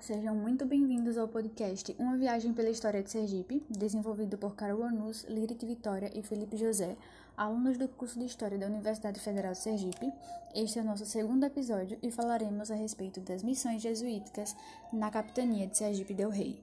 sejam muito bem-vindos ao podcast Uma Viagem pela História de Sergipe, desenvolvido por Carol Anus, Lirit Vitória e Felipe José, alunos do curso de História da Universidade Federal de Sergipe. Este é o nosso segundo episódio e falaremos a respeito das missões jesuíticas na capitania de Sergipe del Rei.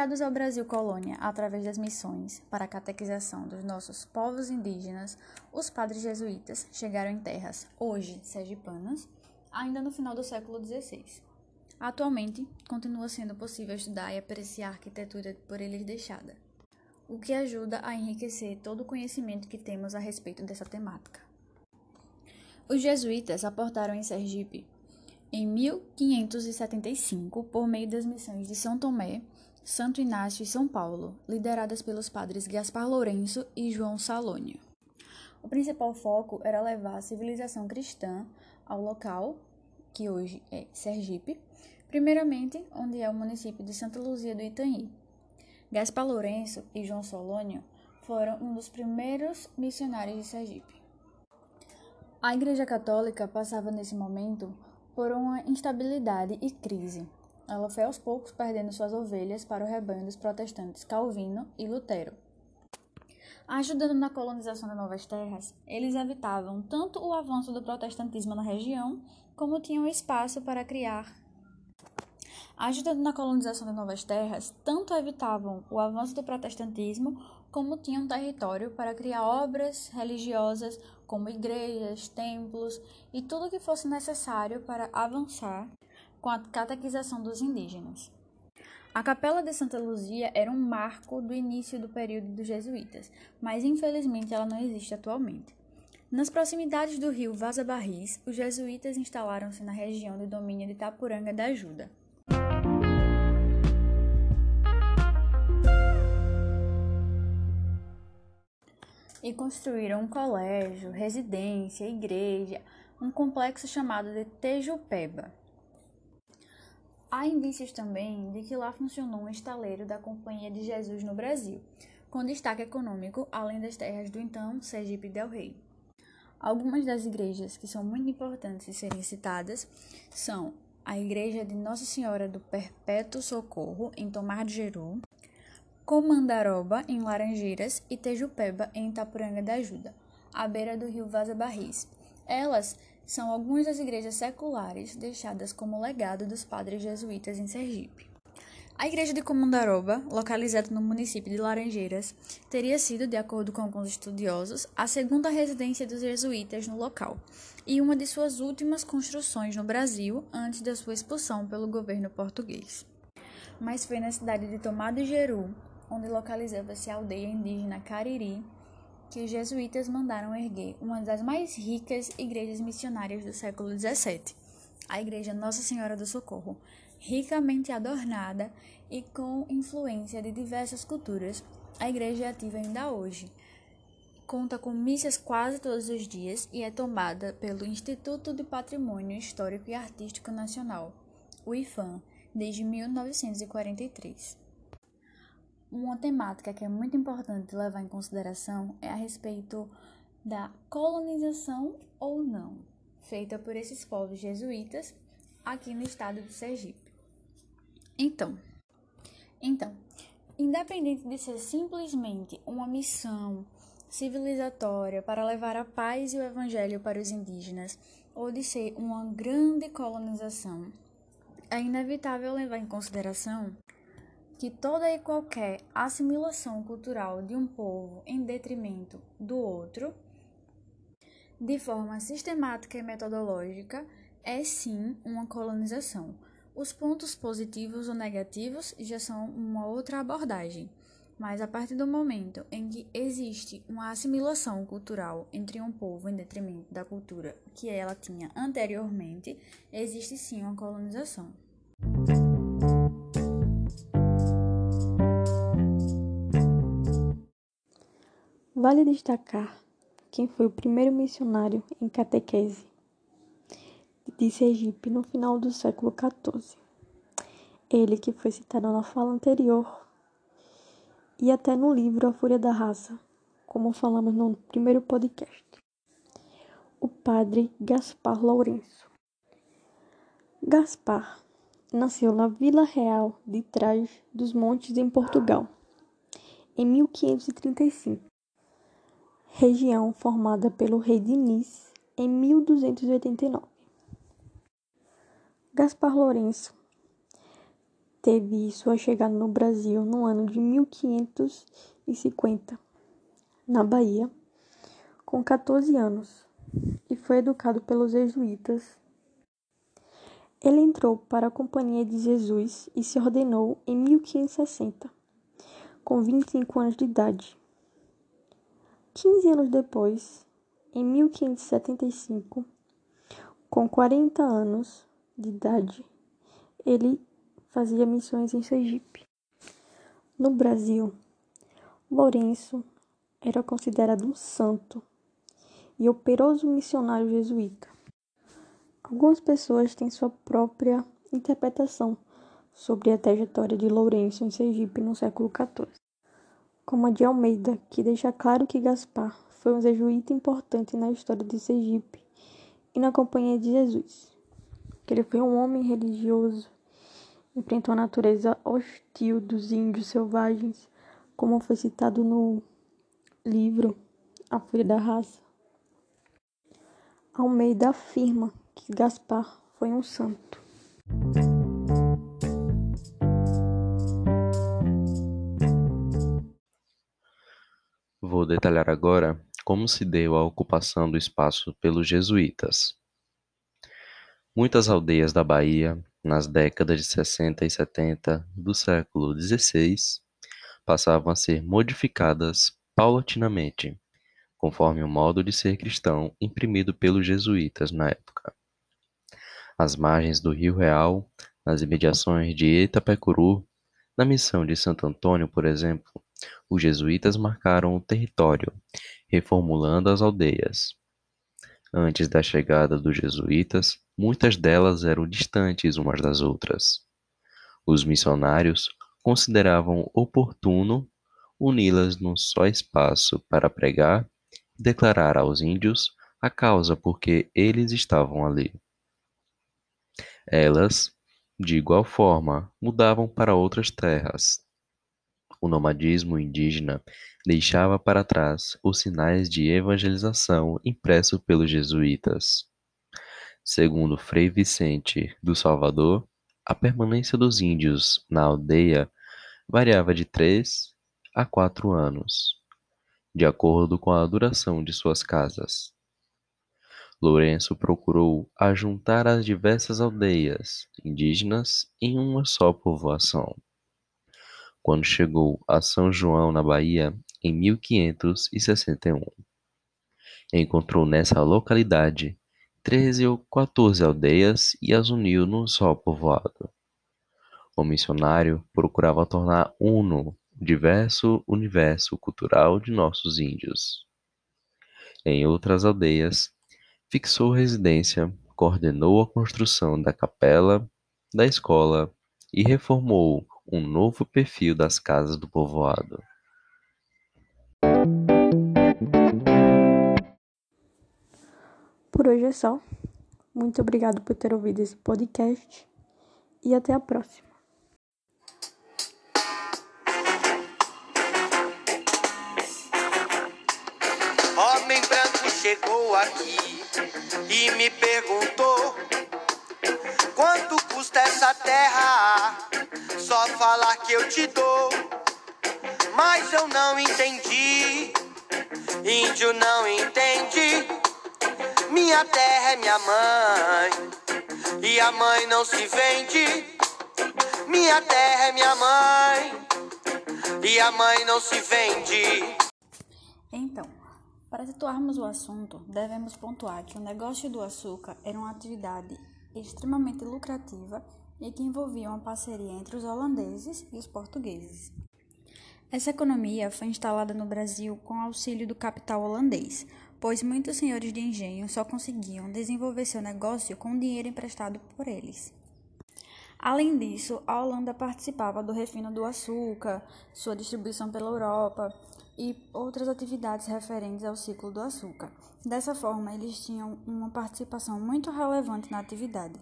Enviados ao Brasil colônia através das missões para a catequização dos nossos povos indígenas, os padres jesuítas chegaram em terras, hoje sergipanas, ainda no final do século XVI. Atualmente, continua sendo possível estudar e apreciar a arquitetura por eles deixada, o que ajuda a enriquecer todo o conhecimento que temos a respeito dessa temática. Os jesuítas aportaram em Sergipe em 1575 por meio das missões de São Tomé Santo Inácio e São Paulo, lideradas pelos padres Gaspar Lourenço e João Salônio. O principal foco era levar a civilização cristã ao local, que hoje é Sergipe, primeiramente onde é o município de Santa Luzia do Itanhi. Gaspar Lourenço e João Salônio foram um dos primeiros missionários de Sergipe. A Igreja Católica passava nesse momento por uma instabilidade e crise ela foi aos poucos perdendo suas ovelhas para o rebanho dos protestantes Calvino e Lutero. Ajudando na colonização das novas terras, eles evitavam tanto o avanço do protestantismo na região, como tinham espaço para criar. Ajudando na colonização das novas terras, tanto evitavam o avanço do protestantismo, como tinham território para criar obras religiosas, como igrejas, templos e tudo que fosse necessário para avançar com a catequização dos indígenas. A Capela de Santa Luzia era um marco do início do período dos jesuítas, mas infelizmente ela não existe atualmente. Nas proximidades do rio Vaza Barris, os jesuítas instalaram-se na região do domínio de Tapuranga da Ajuda. E construíram um colégio, residência, igreja, um complexo chamado de Tejupeba. Há indícios também de que lá funcionou um estaleiro da Companhia de Jesus no Brasil, com destaque econômico além das terras do então Sergipe del Rei. Algumas das igrejas que são muito importantes serem citadas são a Igreja de Nossa Senhora do Perpétuo Socorro, em Tomar de Jeru, Comandaroba, em Laranjeiras, e Tejupeba, em Itapuranga da Ajuda, à beira do rio Vaza Barris. Elas são algumas das igrejas seculares deixadas como legado dos padres jesuítas em Sergipe. A igreja de Comandaroba, localizada no município de Laranjeiras, teria sido, de acordo com alguns estudiosos, a segunda residência dos jesuítas no local e uma de suas últimas construções no Brasil antes da sua expulsão pelo governo português. Mas foi na cidade de Tomado Geru, onde localizava-se a aldeia indígena Cariri, que os jesuítas mandaram erguer uma das mais ricas igrejas missionárias do século XVII, a Igreja Nossa Senhora do Socorro, ricamente adornada e com influência de diversas culturas. A igreja é ativa ainda hoje. Conta com missas quase todos os dias e é tombada pelo Instituto de Patrimônio Histórico e Artístico Nacional, o IFAM, desde 1943. Uma temática que é muito importante levar em consideração é a respeito da colonização ou não feita por esses povos jesuítas aqui no estado de Sergipe. Então, então, independente de ser simplesmente uma missão civilizatória para levar a paz e o evangelho para os indígenas, ou de ser uma grande colonização, é inevitável levar em consideração que toda e qualquer assimilação cultural de um povo em detrimento do outro, de forma sistemática e metodológica, é sim uma colonização. Os pontos positivos ou negativos já são uma outra abordagem, mas a partir do momento em que existe uma assimilação cultural entre um povo em detrimento da cultura que ela tinha anteriormente, existe sim uma colonização. Vale destacar quem foi o primeiro missionário em catequese de Sergipe no final do século XIV. Ele que foi citado na fala anterior e até no livro A Fúria da Raça, como falamos no primeiro podcast. o padre Gaspar Lourenço. Gaspar nasceu na Vila Real de Trás dos Montes, em Portugal, em 1535, região formada pelo rei Diniz em 1289. Gaspar Lourenço teve sua chegada no Brasil no ano de 1550, na Bahia, com 14 anos, e foi educado pelos jesuítas ele entrou para a Companhia de Jesus e se ordenou em 1560, com 25 anos de idade. 15 anos depois, em 1575, com 40 anos de idade, ele fazia missões em Sergipe. No Brasil, Lourenço era considerado um santo e operoso missionário jesuíta. Algumas pessoas têm sua própria interpretação sobre a trajetória de Lourenço em Sergipe no século XIV, como a de Almeida, que deixa claro que Gaspar foi um jesuíta importante na história de Sergipe e na Companhia de Jesus, que ele foi um homem religioso, enfrentou a natureza hostil dos índios selvagens, como foi citado no livro A Folha da Raça. Almeida afirma que Gaspar foi um santo. Vou detalhar agora como se deu a ocupação do espaço pelos jesuítas. Muitas aldeias da Bahia, nas décadas de 60 e 70 do século XVI, passavam a ser modificadas paulatinamente, conforme o modo de ser cristão imprimido pelos jesuítas na época às margens do Rio Real, nas imediações de Itapecuru, na missão de Santo Antônio, por exemplo, os jesuítas marcaram o território, reformulando as aldeias. Antes da chegada dos jesuítas, muitas delas eram distantes umas das outras. Os missionários consideravam oportuno uni-las num só espaço para pregar e declarar aos índios a causa por que eles estavam ali. Elas, de igual forma, mudavam para outras terras. O nomadismo indígena deixava para trás os sinais de evangelização impressos pelos jesuítas. Segundo Frei Vicente do Salvador, a permanência dos índios na aldeia variava de três a quatro anos, de acordo com a duração de suas casas. Lourenço procurou ajuntar as diversas aldeias indígenas em uma só povoação. Quando chegou a São João, na Bahia, em 1561, encontrou nessa localidade treze ou quatorze aldeias e as uniu num só povoado. O missionário procurava tornar uno o diverso universo cultural de nossos índios. Em outras aldeias, Fixou residência, coordenou a construção da capela, da escola e reformou um novo perfil das casas do povoado. Por hoje é só. Muito obrigado por ter ouvido esse podcast e até a próxima. Homem branco chegou aqui e me perguntou quanto custa essa terra. Só falar que eu te dou, mas eu não entendi. Índio não entende. Minha terra é minha mãe e a mãe não se vende. Minha terra é minha mãe e a mãe não se vende. Então, para situarmos o assunto, devemos pontuar que o negócio do açúcar era uma atividade extremamente lucrativa e que envolvia uma parceria entre os holandeses e os portugueses. Essa economia foi instalada no Brasil com auxílio do capital holandês, pois muitos senhores de engenho só conseguiam desenvolver seu negócio com dinheiro emprestado por eles. Além disso, a Holanda participava do refino do açúcar, sua distribuição pela Europa e outras atividades referentes ao ciclo do açúcar. Dessa forma, eles tinham uma participação muito relevante na atividade.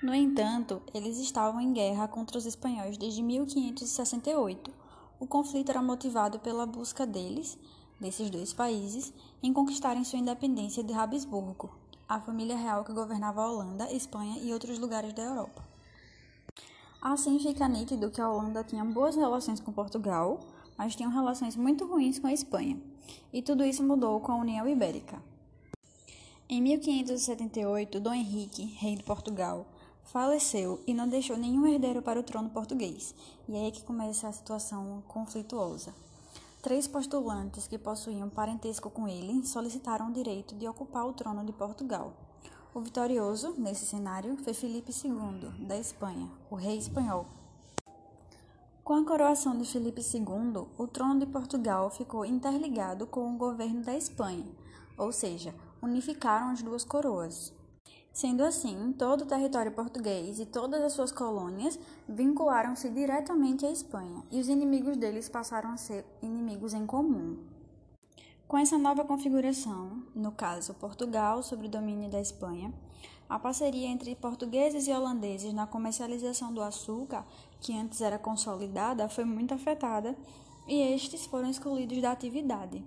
No entanto, eles estavam em guerra contra os espanhóis desde 1568. O conflito era motivado pela busca deles, desses dois países, em conquistarem sua independência de Habsburgo, a família real que governava a Holanda, Espanha e outros lugares da Europa. Assim fica nítido que a Holanda tinha boas relações com Portugal, mas tinham relações muito ruins com a Espanha, e tudo isso mudou com a União Ibérica. Em 1578, Dom Henrique, rei de Portugal, faleceu e não deixou nenhum herdeiro para o trono português, e é aí que começa a situação conflituosa. Três postulantes que possuíam parentesco com ele solicitaram o direito de ocupar o trono de Portugal. O vitorioso, nesse cenário, foi Felipe II, da Espanha, o rei espanhol, com a coroação de Felipe II, o trono de Portugal ficou interligado com o governo da Espanha, ou seja, unificaram as duas coroas. Sendo assim, todo o território português e todas as suas colônias vincularam-se diretamente à Espanha, e os inimigos deles passaram a ser inimigos em comum. Com essa nova configuração, no caso Portugal sob o domínio da Espanha, a parceria entre portugueses e holandeses na comercialização do açúcar, que antes era consolidada, foi muito afetada e estes foram excluídos da atividade.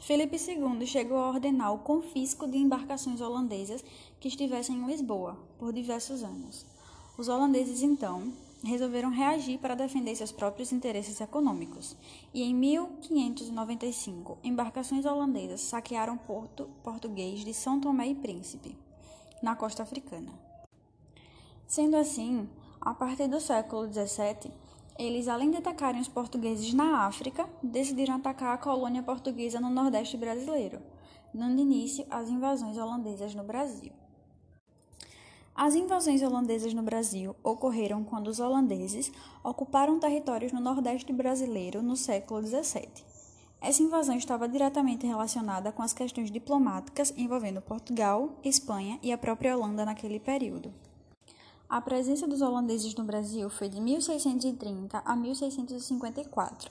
Felipe II chegou a ordenar o confisco de embarcações holandesas que estivessem em Lisboa por diversos anos. Os holandeses, então, resolveram reagir para defender seus próprios interesses econômicos. E em 1595, embarcações holandesas saquearam o porto português de São Tomé e Príncipe na costa africana. Sendo assim, a partir do século XVII, eles, além de atacarem os portugueses na África, decidiram atacar a colônia portuguesa no Nordeste brasileiro, dando início às invasões holandesas no Brasil. As invasões holandesas no Brasil ocorreram quando os holandeses ocuparam territórios no Nordeste brasileiro no século XVII. Essa invasão estava diretamente relacionada com as questões diplomáticas envolvendo Portugal, Espanha e a própria Holanda naquele período. A presença dos holandeses no Brasil foi de 1630 a 1654,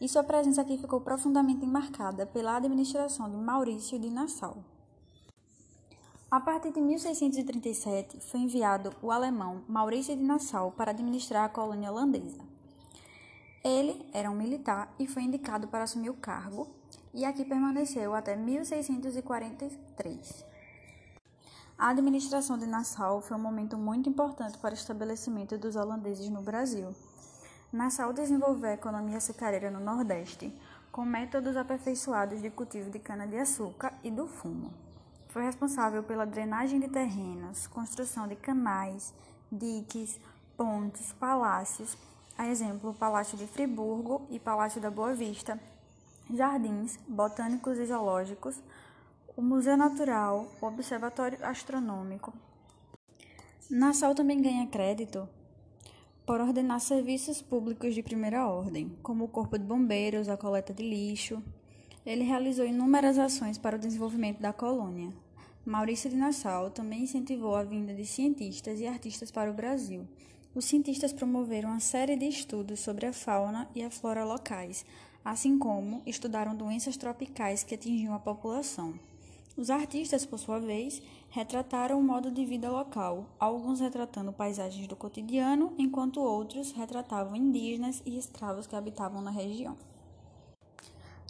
e sua presença aqui ficou profundamente marcada pela administração de Maurício de Nassau. A partir de 1637, foi enviado o alemão Maurício de Nassau para administrar a colônia holandesa. Ele era um militar e foi indicado para assumir o cargo, e aqui permaneceu até 1643. A administração de Nassau foi um momento muito importante para o estabelecimento dos holandeses no Brasil. Nassau desenvolveu a economia açucareira no Nordeste, com métodos aperfeiçoados de cultivo de cana-de-açúcar e do fumo. Foi responsável pela drenagem de terrenos, construção de canais, diques, pontes, palácios a exemplo, o Palácio de Friburgo e Palácio da Boa Vista, jardins botânicos e zoológicos, o Museu Natural, o Observatório Astronômico. Nassau também ganha crédito por ordenar serviços públicos de primeira ordem, como o Corpo de Bombeiros, a coleta de lixo. Ele realizou inúmeras ações para o desenvolvimento da colônia. Maurício de Nassau também incentivou a vinda de cientistas e artistas para o Brasil, os cientistas promoveram uma série de estudos sobre a fauna e a flora locais, assim como estudaram doenças tropicais que atingiam a população. Os artistas, por sua vez, retrataram o modo de vida local, alguns retratando paisagens do cotidiano, enquanto outros retratavam indígenas e escravos que habitavam na região.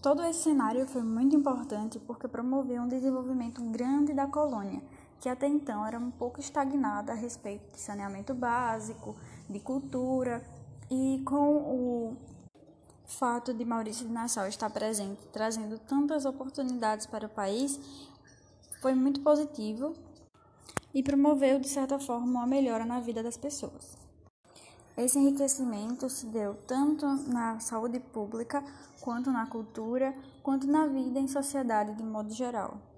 Todo esse cenário foi muito importante porque promoveu um desenvolvimento grande da colônia que até então era um pouco estagnada a respeito de saneamento básico, de cultura, e com o fato de Maurício de Nassau estar presente, trazendo tantas oportunidades para o país, foi muito positivo e promoveu, de certa forma, uma melhora na vida das pessoas. Esse enriquecimento se deu tanto na saúde pública, quanto na cultura, quanto na vida em sociedade de modo geral.